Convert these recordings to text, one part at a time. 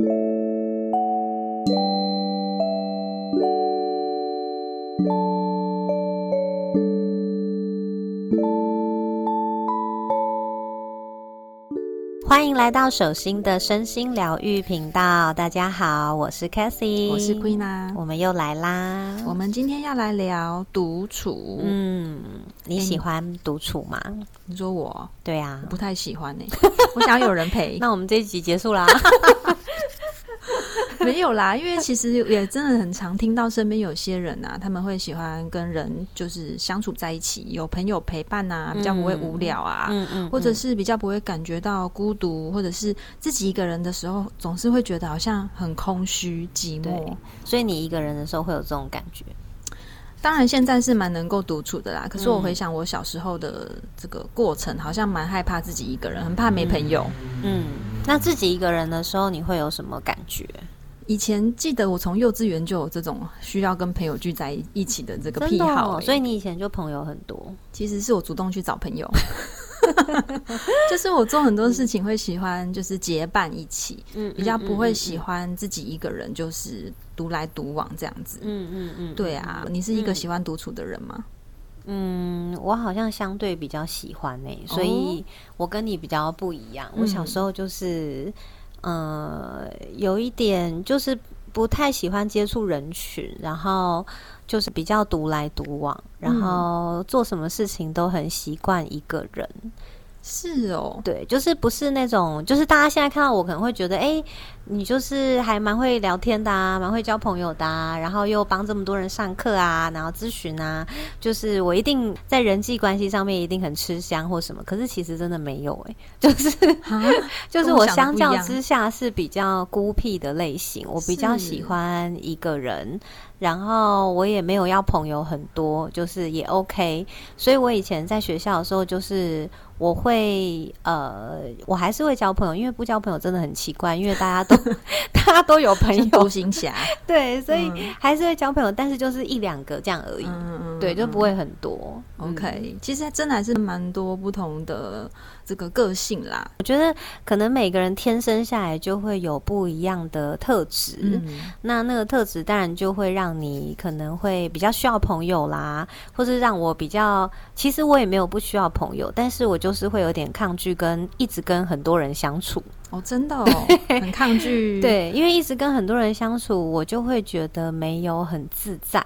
欢迎来到手心的身心疗愈频道。大家好，我是 Cassie，我是 Queen 啊，我们又来啦。我们今天要来聊独处。嗯，你喜欢独处吗？你说我？对啊，不太喜欢呢。我想要有人陪。那我们这一集结束啦。没有啦，因为其实也真的很常听到身边有些人啊，他们会喜欢跟人就是相处在一起，有朋友陪伴啊，比较不会无聊啊，嗯嗯，或者是比较不会感觉到孤独，或者是自己一个人的时候，总是会觉得好像很空虚寂寞。所以你一个人的时候会有这种感觉？当然现在是蛮能够独处的啦。可是我回想我小时候的这个过程，好像蛮害怕自己一个人，很怕没朋友。嗯，那自己一个人的时候，你会有什么感觉？以前记得我从幼稚园就有这种需要跟朋友聚在一起的这个癖好，所以你以前就朋友很多。其实是我主动去找朋友，就是我做很多事情会喜欢就是结伴一起，嗯，比较不会喜欢自己一个人就是独来独往这样子。嗯嗯嗯，对啊，你是一个喜欢独处的人吗？嗯，我好像相对比较喜欢诶，所以我跟你比较不一样。我小时候就是。呃，有一点就是不太喜欢接触人群，然后就是比较独来独往，然后做什么事情都很习惯一个人。是哦，对，就是不是那种，就是大家现在看到我可能会觉得，哎，你就是还蛮会聊天的，啊，蛮会交朋友的，啊，然后又帮这么多人上课啊，然后咨询啊，就是我一定在人际关系上面一定很吃香或什么，可是其实真的没有，哎，就是就是我相较之下是比较孤僻的类型，我比较喜欢一个人。然后我也没有要朋友很多，就是也 OK。所以我以前在学校的时候，就是我会呃，我还是会交朋友，因为不交朋友真的很奇怪，因为大家都 大家都有朋友，独行侠。对，所以还是会交朋友，但是就是一两个这样而已。嗯嗯，对，就不会很多。OK，其实真的还是蛮多不同的。这个个性啦，我觉得可能每个人天生下来就会有不一样的特质，那那个特质当然就会让你可能会比较需要朋友啦，或是让我比较，其实我也没有不需要朋友，但是我就是会有点抗拒跟一直跟很多人相处。哦，真的，很抗拒。对，因为一直跟很多人相处，我就会觉得没有很自在。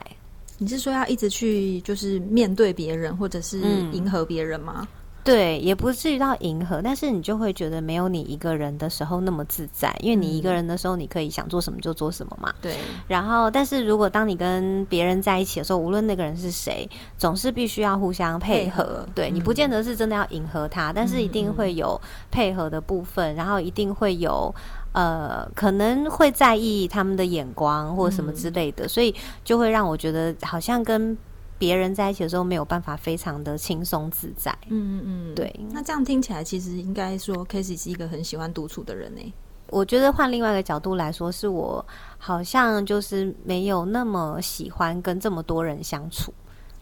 你是说要一直去就是面对别人，或者是迎合别人吗？对，也不至于到迎合，但是你就会觉得没有你一个人的时候那么自在，因为你一个人的时候，你可以想做什么就做什么嘛。对。然后，但是如果当你跟别人在一起的时候，无论那个人是谁，总是必须要互相配合。对你不见得是真的要迎合他，但是一定会有配合的部分，然后一定会有呃，可能会在意他们的眼光或什么之类的，所以就会让我觉得好像跟。别人在一起的时候没有办法非常的轻松自在，嗯嗯嗯，对。那这样听起来，其实应该说 k a s e y 是一个很喜欢独处的人呢。我觉得换另外一个角度来说，是我好像就是没有那么喜欢跟这么多人相处。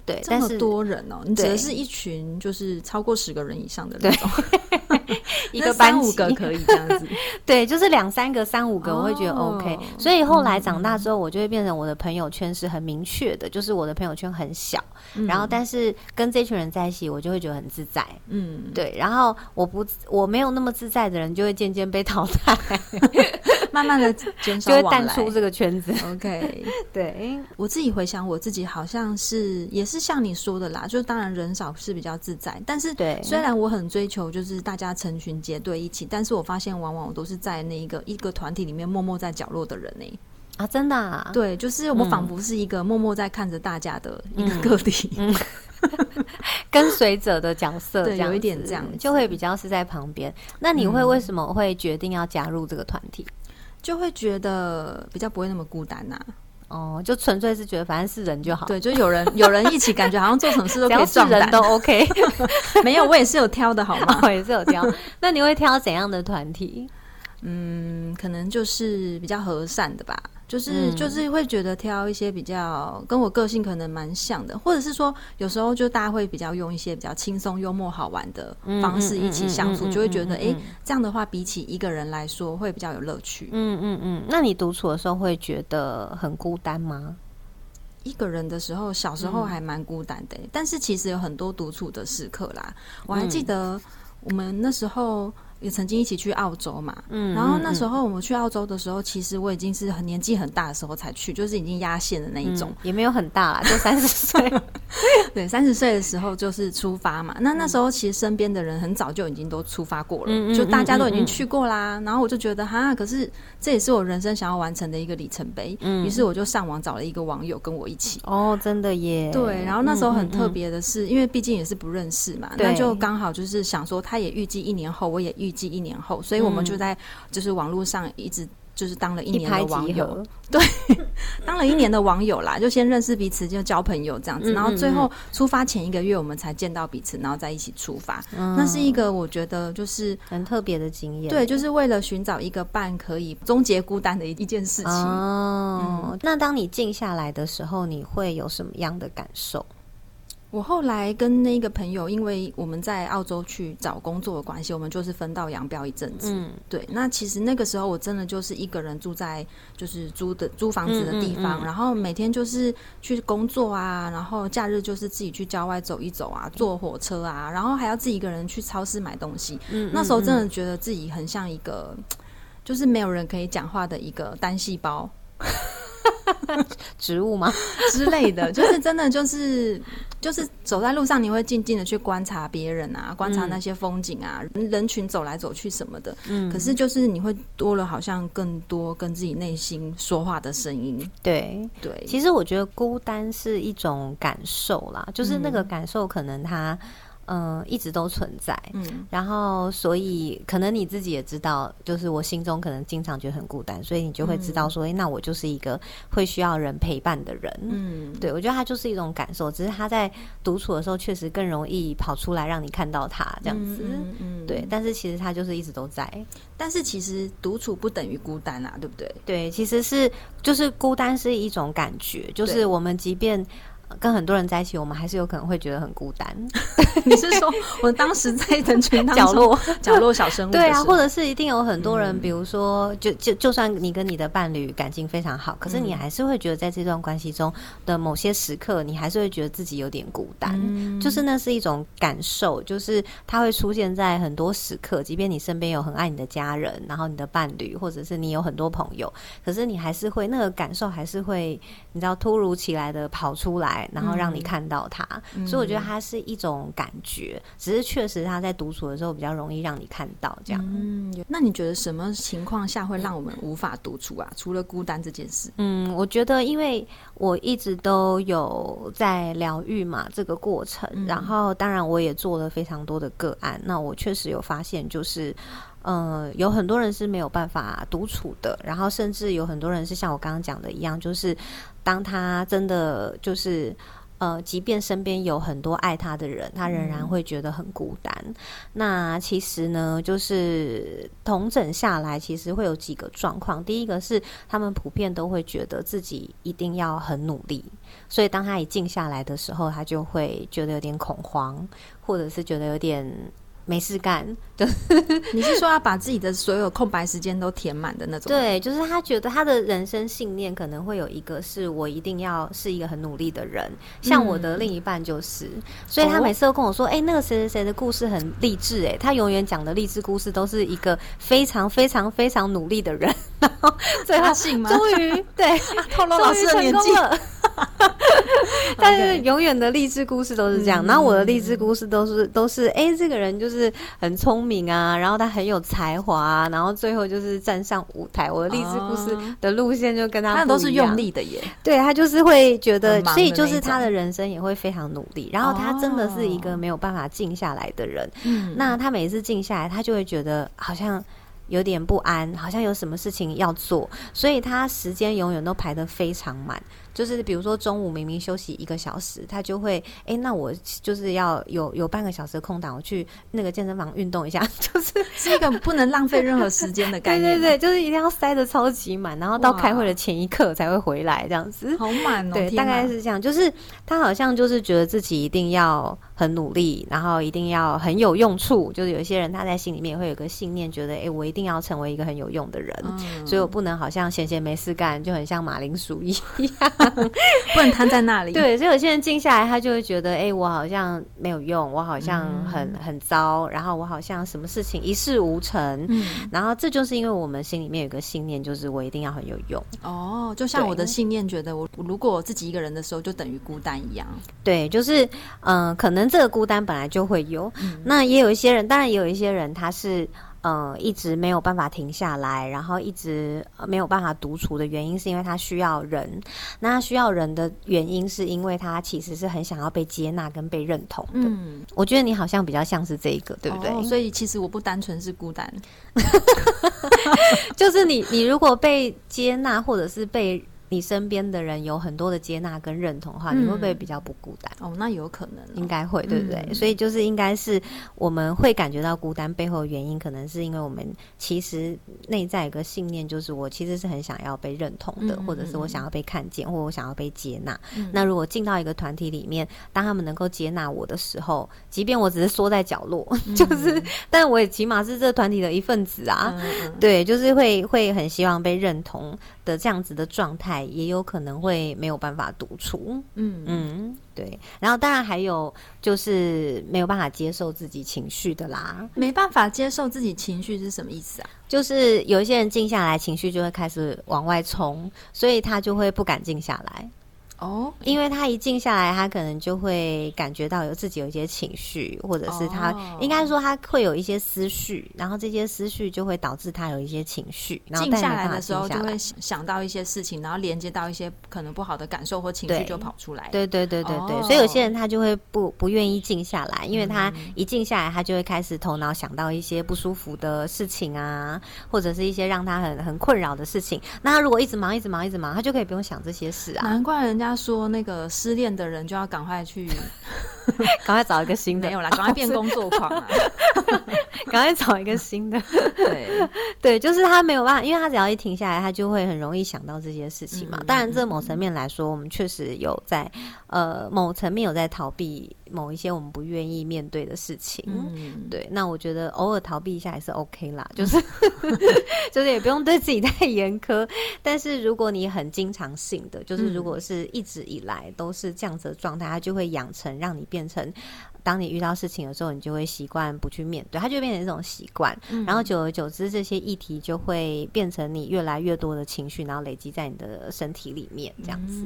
对，这么多人哦，你指的是一群就是超过十个人以上的那种，一个班五个可以这样子，对，就是两三个、三五个，我会觉得 OK。所以后来长大之后，我就会变成我的朋友圈是很明确的，就是我的朋友圈很小，然后但是跟这群人在一起，我就会觉得很自在。嗯，对，然后我不我没有那么自在的人，就会渐渐被淘汰。慢慢的减少，就会淡出这个圈子。OK，对我自己回想，我自己好像是也是像你说的啦，就是当然人少是比较自在，但是对，虽然我很追求就是大家成群结队一起，但是我发现往往我都是在那一个一个团体里面默默在角落的人呢。啊，真的，啊对，就是我仿佛是一个默默在看着大家的一个个体，跟随者的角色，对，有一点这样，就会比较是在旁边。那你会为什么会决定要加入这个团体？就会觉得比较不会那么孤单呐。哦，就纯粹是觉得反正是人就好。对，就有人 有人一起，感觉好像做什么事都 可以撞人都 OK。没有，我也是有挑的好吗？我也是有挑。那你会挑怎样的团体？嗯，可能就是比较和善的吧。就是就是会觉得挑一些比较跟我个性可能蛮像的，或者是说有时候就大家会比较用一些比较轻松、幽默、好玩的方式一起相处，就会觉得哎，这样的话比起一个人来说会比较有乐趣。嗯嗯嗯，那你独处的时候会觉得很孤单吗？一个人的时候，小时候还蛮孤单的，但是其实有很多独处的时刻啦。我还记得我们那时候。也曾经一起去澳洲嘛，嗯，然后那时候我们去澳洲的时候，其实我已经是很年纪很大的时候才去，就是已经压线的那一种，也没有很大啦，就三十岁，对，三十岁的时候就是出发嘛。那那时候其实身边的人很早就已经都出发过了，就大家都已经去过啦。然后我就觉得哈，可是这也是我人生想要完成的一个里程碑。嗯于是我就上网找了一个网友跟我一起。哦，真的耶。对，然后那时候很特别的是，因为毕竟也是不认识嘛，那就刚好就是想说，他也预计一年后，我也预计一年后。所以我们就在就是网络上一直就是当了一年的网友，对，当了一年的网友啦，就先认识彼此，就交朋友这样子，然后最后出发前一个月我们才见到彼此，然后在一起出发。那是一个我觉得就是很特别的经验，对，就是为了寻找一个伴，可以终结孤单的一一件事情。哦，那当你静下来的时候，你会有什么样的感受？我后来跟那个朋友，因为我们在澳洲去找工作的关系，我们就是分道扬镳一阵子。嗯，对。那其实那个时候我真的就是一个人住在就是租的租房子的地方，然后每天就是去工作啊，然后假日就是自己去郊外走一走啊，坐火车啊，然后还要自己一个人去超市买东西。嗯，那时候真的觉得自己很像一个，就是没有人可以讲话的一个单细胞。植物吗 之类的，就是真的，就是就是走在路上，你会静静的去观察别人啊，观察那些风景啊，人群走来走去什么的。嗯，可是就是你会多了，好像更多跟自己内心说话的声音。对对，其实我觉得孤单是一种感受啦，就是那个感受，可能它。嗯，一直都存在。嗯，然后所以可能你自己也知道，就是我心中可能经常觉得很孤单，所以你就会知道说，哎，那我就是一个会需要人陪伴的人。嗯，对，我觉得他就是一种感受，只是他在独处的时候确实更容易跑出来让你看到他这样子。嗯，对，但是其实他就是一直都在。但是其实独处不等于孤单啊，对不对？对，其实是就是孤单是一种感觉，就是我们即便。跟很多人在一起，我们还是有可能会觉得很孤单。你是说，我当时在人群角落角落小生物？对啊，或者是一定有很多人，比如说，就就就算你跟你的伴侣感情非常好，可是你还是会觉得在这段关系中的某些时刻，你还是会觉得自己有点孤单。就是那是一种感受，就是它会出现在很多时刻，即便你身边有很爱你的家人，然后你的伴侣，或者是你有很多朋友，可是你还是会那个感受还是会，你知道突如其来的跑出来。然后让你看到他，所以我觉得它是一种感觉，只是确实他在独处的时候比较容易让你看到这样。嗯，那你觉得什么情况下会让我们无法独处啊？除了孤单这件事？嗯，我觉得因为我一直都有在疗愈嘛，这个过程，然后当然我也做了非常多的个案，那我确实有发现就是。呃，有很多人是没有办法独处的，然后甚至有很多人是像我刚刚讲的一样，就是当他真的就是呃，即便身边有很多爱他的人，他仍然会觉得很孤单。那其实呢，就是同整下来，其实会有几个状况。第一个是他们普遍都会觉得自己一定要很努力，所以当他一静下来的时候，他就会觉得有点恐慌，或者是觉得有点。没事干，就你是说要把自己的所有空白时间都填满的那种？对，就是他觉得他的人生信念可能会有一个是我一定要是一个很努力的人，像我的另一半就是，所以他每次都跟我说：“哎，那个谁谁谁的故事很励志。”哎，他永远讲的励志故事都是一个非常非常非常努力的人，然后最后终于对 透露老师的年纪。了。但是永远的励志故事都是这样，然后我的励志故事都是都是哎，这个人就是很聪明啊，然后他很有才华，然后最后就是站上舞台。我的励志故事的路线就跟他他都是用力的耶，对他就是会觉得，所以就是他的人生也会非常努力。然后他真的是一个没有办法静下来的人，嗯那他每次静下来，他就会觉得好像。有点不安，好像有什么事情要做，所以他时间永远都排得非常满。就是比如说中午明明休息一个小时，他就会哎，那我就是要有有半个小时的空档，我去那个健身房运动一下，就是是一个不能浪费任何时间的概念。对对对，就是一定要塞的超级满，然后到开会的前一刻才会回来这样子。好满哦，对，大概是这样。就是他好像就是觉得自己一定要很努力，然后一定要很有用处。就是有些人他在心里面会有个信念，觉得哎，我一定要成为一个很有用的人，所以我不能好像闲闲没事干，就很像马铃薯一样。不能瘫在那里。对，所以有些人静下来，他就会觉得，哎，我好像没有用，我好像很很糟，然后我好像什么事情一事无成。嗯，然后这就是因为我们心里面有个信念，就是我一定要很有用。哦，就像我的信念，觉得我如果我自己一个人的时候，就等于孤单一样。对，就是嗯，可能这个孤单本来就会有。那也有一些人，当然也有一些人，他是。呃，一直没有办法停下来，然后一直没有办法独处的原因，是因为他需要人。那他需要人的原因，是因为他其实是很想要被接纳跟被认同的。嗯，我觉得你好像比较像是这一个，对不对？所以其实我不单纯是孤单，就是你，你如果被接纳，或者是被。你身边的人有很多的接纳跟认同的话，你会不会比较不孤单？哦，那有可能，应该会，对不对？所以就是应该是我们会感觉到孤单背后的原因，可能是因为我们其实内在有个信念，就是我其实是很想要被认同的，或者是我想要被看见，或我想要被接纳。那如果进到一个团体里面，当他们能够接纳我的时候，即便我只是缩在角落，就是，但我也起码是这个团体的一份子啊。对，就是会会很希望被认同。的这样子的状态，也有可能会没有办法独处。嗯嗯，对。然后当然还有就是没有办法接受自己情绪的啦。没办法接受自己情绪是什么意思啊？就是有一些人静下来，情绪就会开始往外冲，所以他就会不敢静下来。哦，因为他一静下来，他可能就会感觉到有自己有一些情绪，或者是他应该说他会有一些思绪，然后这些思绪就会导致他有一些情绪。然后静下来的时候，就会想到一些事情，然后连接到一些可能不好的感受或情绪就跑出来。对对对对对，所以有些人他就会不不愿意静下来，因为他一静下来，他就会开始头脑想到一些不舒服的事情啊，或者是一些让他很很困扰的事情。那他如果一直忙一直忙一直忙，他就可以不用想这些事啊。难怪人家。他说：“那个失恋的人就要赶快去，赶快找一个新的，没有啦，赶快变工作狂啊，赶快找一个新的。对对，就是他没有办法，因为他只要一停下来，他就会很容易想到这些事情嘛。当然，这某层面来说，我们确实有在呃某层面有在逃避。”某一些我们不愿意面对的事情，嗯对，那我觉得偶尔逃避一下也是 OK 啦，就是 就是也不用对自己太严苛。但是如果你很经常性的，就是如果是一直以来都是这样子的状态，它就会养成让你变成。当你遇到事情的时候，你就会习惯不去面对，它就变成一种习惯。然后久而久之，这些议题就会变成你越来越多的情绪，然后累积在你的身体里面，这样子。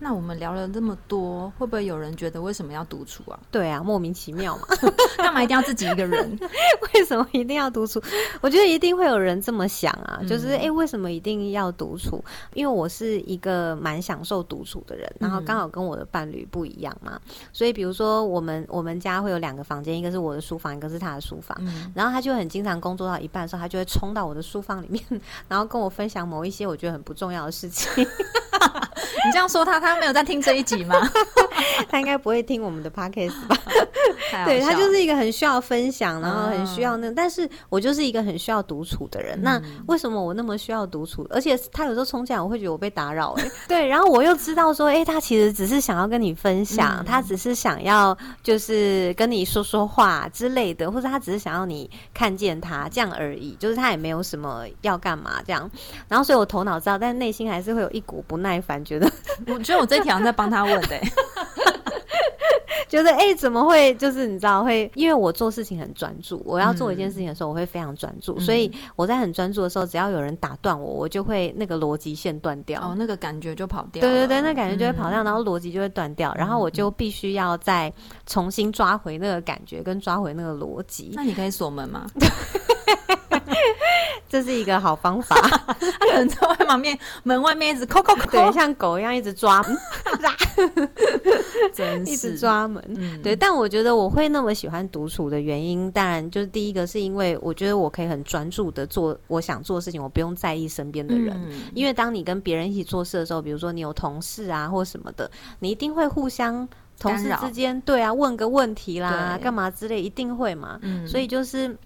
那我们聊了这么多，会不会有人觉得为什么要独处啊？对啊，莫名其妙嘛，干嘛一定要自己一个人？为什么一定要独处？我觉得一定会有人这么想啊，就是哎，为什么一定要独处？因为我是一个蛮享受独处的人，然后刚好跟我的伴侣不一样嘛，所以比如说我们我们。家会有两个房间，一个是我的书房，一个是他的书房。然后他就很经常工作到一半的时候，他就会冲到我的书房里面，然后跟我分享某一些我觉得很不重要的事情。你这样说他，他没有在听这一集吗？他应该不会听我们的 podcast 吧？对他就是一个很需要分享，然后很需要那，但是我就是一个很需要独处的人。那为什么我那么需要独处？而且他有时候冲进来，我会觉得我被打扰。哎，对，然后我又知道说，哎，他其实只是想要跟你分享，他只是想要就是跟你说说话之类的，或者他只是想要你看见他这样而已，就是他也没有什么要干嘛这样。然后，所以我头脑知道，但内心还是会有一股不耐烦，觉得我觉得我这条在帮他问的。觉得哎，怎么会？就是你知道，会因为我做事情很专注，我要做一件事情的时候，我会非常专注，所以我在很专注的时候，只要有人打断我，我就会那个逻辑线断掉，哦，那个感觉就跑掉。对对对，那感觉就会跑掉，然后逻辑就会断掉，然后我就必须要再重新抓回那个感觉，跟抓回那个逻辑。那你可以锁门吗？这是一个好方法。他可能在外面门外面一直抠抠抠，对，像狗一样一直抓。真一直抓门。对，但我觉得我会那么喜欢独处的原因，当然就是第一个是因为我觉得我可以很专注的做我想做的事情，我不用在意身边的人。因为当你跟别人一起做事的时候，比如说你有同事啊或什么的，你一定会互相同事之间对啊问个问题啦，干嘛之类，一定会嘛。嗯所以就是。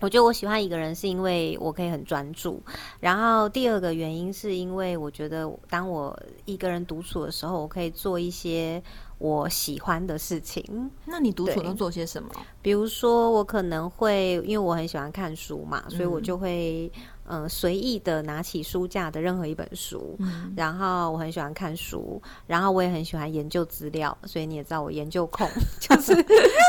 我觉得我喜欢一个人，是因为我可以很专注。然后第二个原因是因为我觉得，当我一个人独处的时候，我可以做一些我喜欢的事情。那你独处都做些什么？比如说，我可能会因为我很喜欢看书嘛，所以我就会。嗯，随意的拿起书架的任何一本书，然后我很喜欢看书，然后我也很喜欢研究资料，所以你也知道我研究控 就是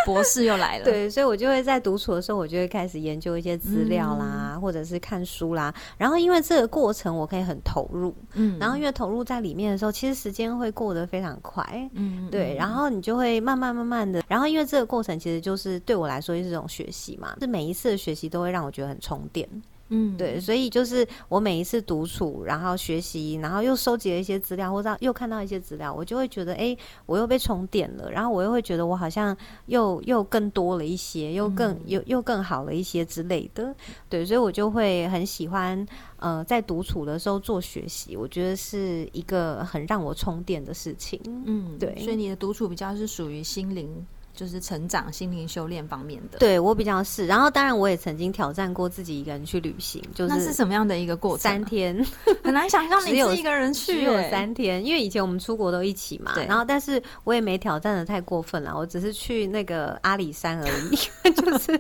博士又来了。对，所以我就会在独处的时候，我就会开始研究一些资料啦，或者是看书啦。然后因为这个过程我可以很投入，嗯，然后因为投入在里面的时候，其实时间会过得非常快，嗯，对。然后你就会慢慢慢慢的，然后因为这个过程其实就是对我来说就是一种学习嘛，是每一次的学习都会让我觉得很充电。嗯，对，所以就是我每一次独处，然后学习，然后又收集了一些资料，或者又看到一些资料，我就会觉得，哎，我又被充电了，然后我又会觉得我好像又又更多了一些，又更又又更好了一些之类的，对，所以我就会很喜欢，呃，在独处的时候做学习，我觉得是一个很让我充电的事情。嗯，对，所以你的独处比较是属于心灵。就是成长、心灵修炼方面的，对我比较是。然后，当然我也曾经挑战过自己一个人去旅行，就是那是什么样的一个过程？三天，很难想象你 一个人去，只有三天。因为以前我们出国都一起嘛，然后但是我也没挑战的太过分了，我只是去那个阿里山而已，就是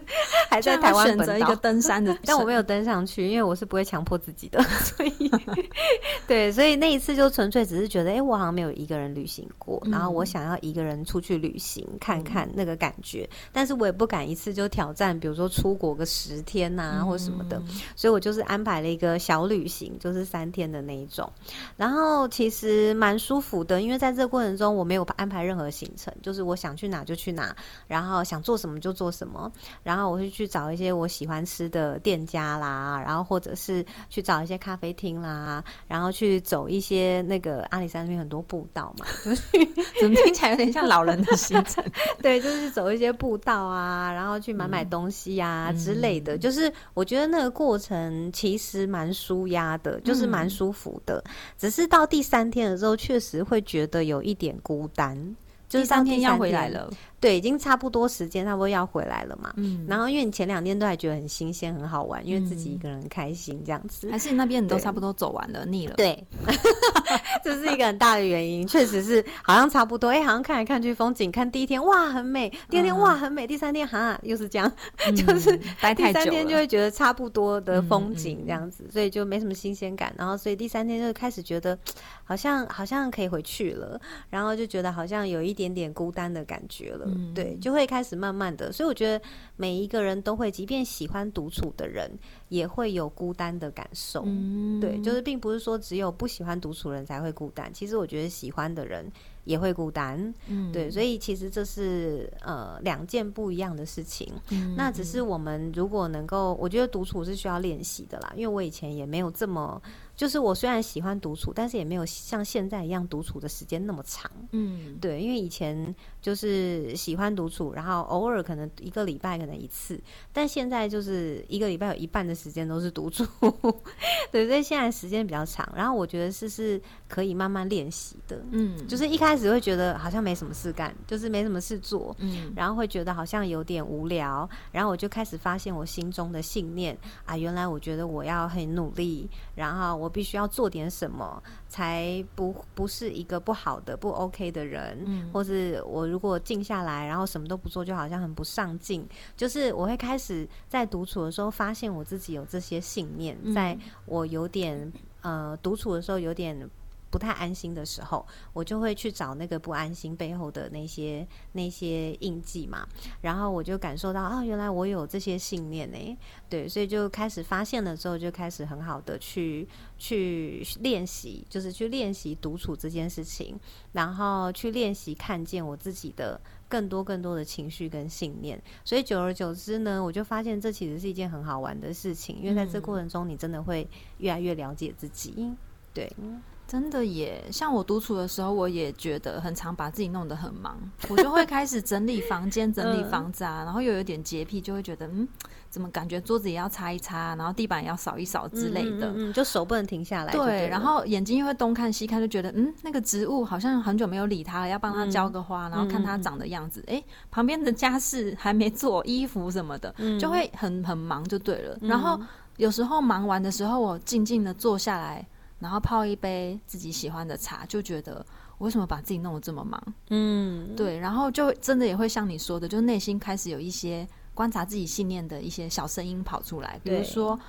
还在台湾选择一个登山的，但我没有登上去，因为我是不会强迫自己的，所以对，所以那一次就纯粹只是觉得，哎，我好像没有一个人旅行过，然后我想要一个人出去旅行看看。那个感觉，但是我也不敢一次就挑战，比如说出国个十天呐，或什么的，所以我就是安排了一个小旅行，就是三天的那一种。然后其实蛮舒服的，因为在这个过程中我没有安排任何行程，就是我想去哪就去哪，然后想做什么就做什么。然后我会去找一些我喜欢吃的店家啦，然后或者是去找一些咖啡厅啦，然后去走一些那个阿里山那边很多步道嘛，怎么听起来有点像老人的行程？对。就是走一些步道啊，然后去买买东西啊之类的。就是我觉得那个过程其实蛮舒压的，就是蛮舒服的。只是到第三天的时候，确实会觉得有一点孤单。就是三天要回来了。对，已经差不多时间，差不多要回来了嘛。嗯，然后因为你前两天都还觉得很新鲜、很好玩，因为自己一个人开心这样子。还是那边你都差不多走完了，腻了。对，这是一个很大的原因，确实是好像差不多。哎，好像看来看去风景，看第一天哇很美，第二天哇很美，第三天哈又是这样，就是待太久，第三天就会觉得差不多的风景这样子，所以就没什么新鲜感。然后所以第三天就开始觉得好像好像可以回去了，然后就觉得好像有一点点孤单的感觉了。对，就会。开始慢慢的，所以我觉得每一个人都会，即便喜欢独处的人，也会有孤单的感受。对，就是并不是说只有不喜欢独处人才会孤单，其实我觉得喜欢的人也会孤单。嗯，对，所以其实这是呃两件不一样的事情。那只是我们如果能够，我觉得独处是需要练习的啦，因为我以前也没有这么。就是我虽然喜欢独处，但是也没有像现在一样独处的时间那么长。嗯，对，因为以前就是喜欢独处，然后偶尔可能一个礼拜可能一次，但现在就是一个礼拜有一半的时间都是独处。对，所以现在时间比较长，然后我觉得是是可以慢慢练习的。嗯，就是一开始会觉得好像没什么事干，就是没什么事做，嗯，然后会觉得好像有点无聊，然后我就开始发现我心中的信念啊，原来我觉得我要很努力，然后我。必须要做点什么，才不不是一个不好的、不 OK 的人。嗯，或是我如果静下来，然后什么都不做，就好像很不上进。就是我会开始在独处的时候，发现我自己有这些信念，在我有点呃独处的时候有点。不太安心的时候，我就会去找那个不安心背后的那些那些印记嘛，然后我就感受到啊，原来我有这些信念呢，对，所以就开始发现了之后，就开始很好的去去练习，就是去练习独处这件事情，然后去练习看见我自己的更多更多的情绪跟信念，所以久而久之呢，我就发现这其实是一件很好玩的事情，因为在这过程中，你真的会越来越了解自己，对。真的耶，像我独处的时候，我也觉得很常把自己弄得很忙，我就会开始整理房间、整理房子啊，然后又有点洁癖，就会觉得嗯，怎么感觉桌子也要擦一擦，然后地板也要扫一扫之类的，嗯，就手不能停下来。对，然后眼睛又会东看西看，就觉得嗯，那个植物好像很久没有理它了，要帮它浇个花，然后看它长的样子。哎，旁边的家事还没做，衣服什么的，就会很很忙，就对了。然后有时候忙完的时候，我静静的坐下来。然后泡一杯自己喜欢的茶，就觉得我为什么把自己弄得这么忙？嗯，对，然后就真的也会像你说的，就内心开始有一些观察自己信念的一些小声音跑出来，比如说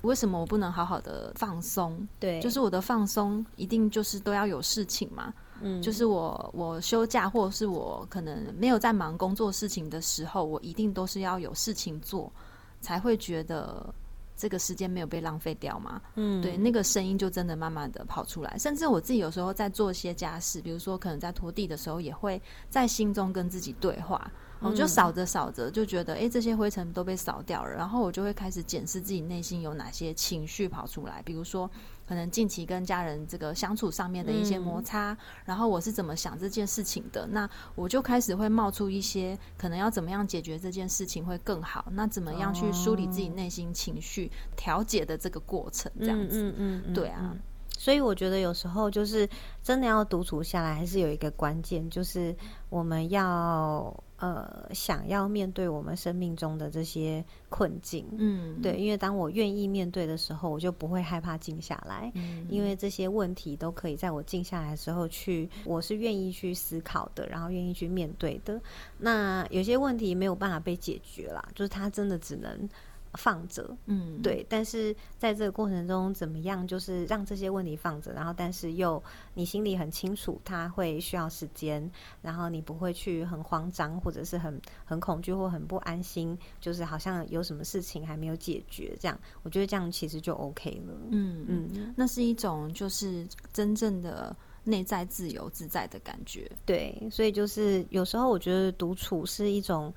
为什么我不能好好的放松？对，就是我的放松一定就是都要有事情嘛？嗯，就是我我休假或者是我可能没有在忙工作事情的时候，我一定都是要有事情做，才会觉得。这个时间没有被浪费掉嘛？嗯，对，那个声音就真的慢慢的跑出来。甚至我自己有时候在做一些家事，比如说可能在拖地的时候，也会在心中跟自己对话。我就扫着扫着，就觉得哎，这些灰尘都被扫掉了。然后我就会开始检视自己内心有哪些情绪跑出来，比如说可能近期跟家人这个相处上面的一些摩擦，然后我是怎么想这件事情的。那我就开始会冒出一些可能要怎么样解决这件事情会更好。那怎么样去梳理自己内心情绪调节的这个过程？这样子，嗯嗯，对啊。所以我觉得有时候就是真的要独处下来，还是有一个关键，就是我们要呃想要面对我们生命中的这些困境。嗯，对，因为当我愿意面对的时候，我就不会害怕静下来，因为这些问题都可以在我静下来的时候去，我是愿意去思考的，然后愿意去面对的。那有些问题没有办法被解决啦，就是它真的只能。放着，嗯，对，但是在这个过程中，怎么样，就是让这些问题放着，然后，但是又你心里很清楚，他会需要时间，然后你不会去很慌张，或者是很很恐惧或很不安心，就是好像有什么事情还没有解决，这样，我觉得这样其实就 OK 了，嗯嗯，那是一种就是真正的内在自由自在的感觉，对，所以就是有时候我觉得独处是一种。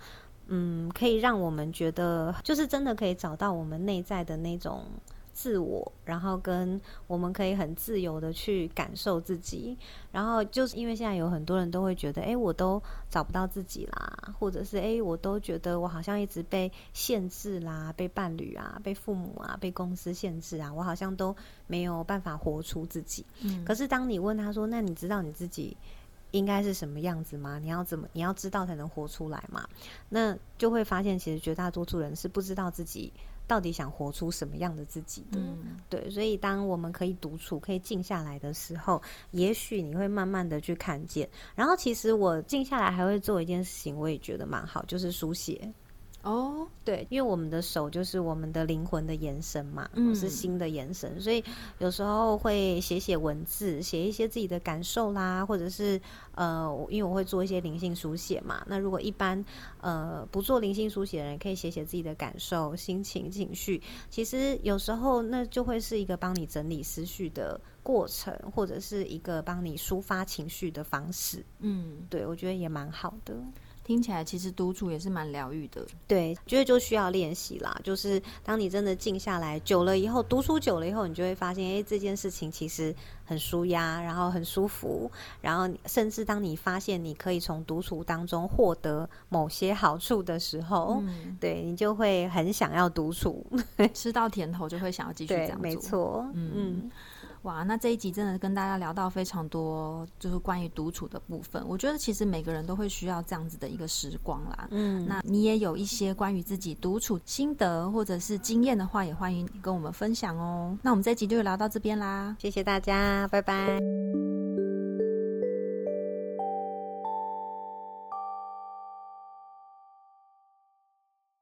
嗯，可以让我们觉得，就是真的可以找到我们内在的那种自我，然后跟我们可以很自由的去感受自己。然后就是因为现在有很多人都会觉得，哎，我都找不到自己啦，或者是哎，我都觉得我好像一直被限制啦，被伴侣啊，被父母啊，被公司限制啊，我好像都没有办法活出自己。嗯，可是当你问他说，那你知道你自己？应该是什么样子吗？你要怎么？你要知道才能活出来嘛。那就会发现，其实绝大多数人是不知道自己到底想活出什么样的自己的。对，所以当我们可以独处、可以静下来的时候，也许你会慢慢的去看见。然后，其实我静下来还会做一件事情，我也觉得蛮好，就是书写。哦，对，因为我们的手就是我们的灵魂的延伸嘛，是心的延伸，所以有时候会写写文字，写一些自己的感受啦，或者是呃，因为我会做一些灵性书写嘛。那如果一般呃不做灵性书写的人，可以写写自己的感受、心情、情绪。其实有时候那就会是一个帮你整理思绪的过程，或者是一个帮你抒发情绪的方式。嗯，对，我觉得也蛮好的。听起来其实独处也是蛮疗愈的，对，觉得就需要练习啦。就是当你真的静下来久了以后，独处久了以后，你就会发现，哎，这件事情其实很舒压，然后很舒服，然后甚至当你发现你可以从独处当中获得某些好处的时候，对你就会很想要独处，吃到甜头就会想要继续这样做。没错，嗯。哇，那这一集真的跟大家聊到非常多，就是关于独处的部分。我觉得其实每个人都会需要这样子的一个时光啦。嗯，那你也有一些关于自己独处心得或者是经验的话，也欢迎跟我们分享哦。那我们这一集就聊到这边啦，谢谢大家，拜拜。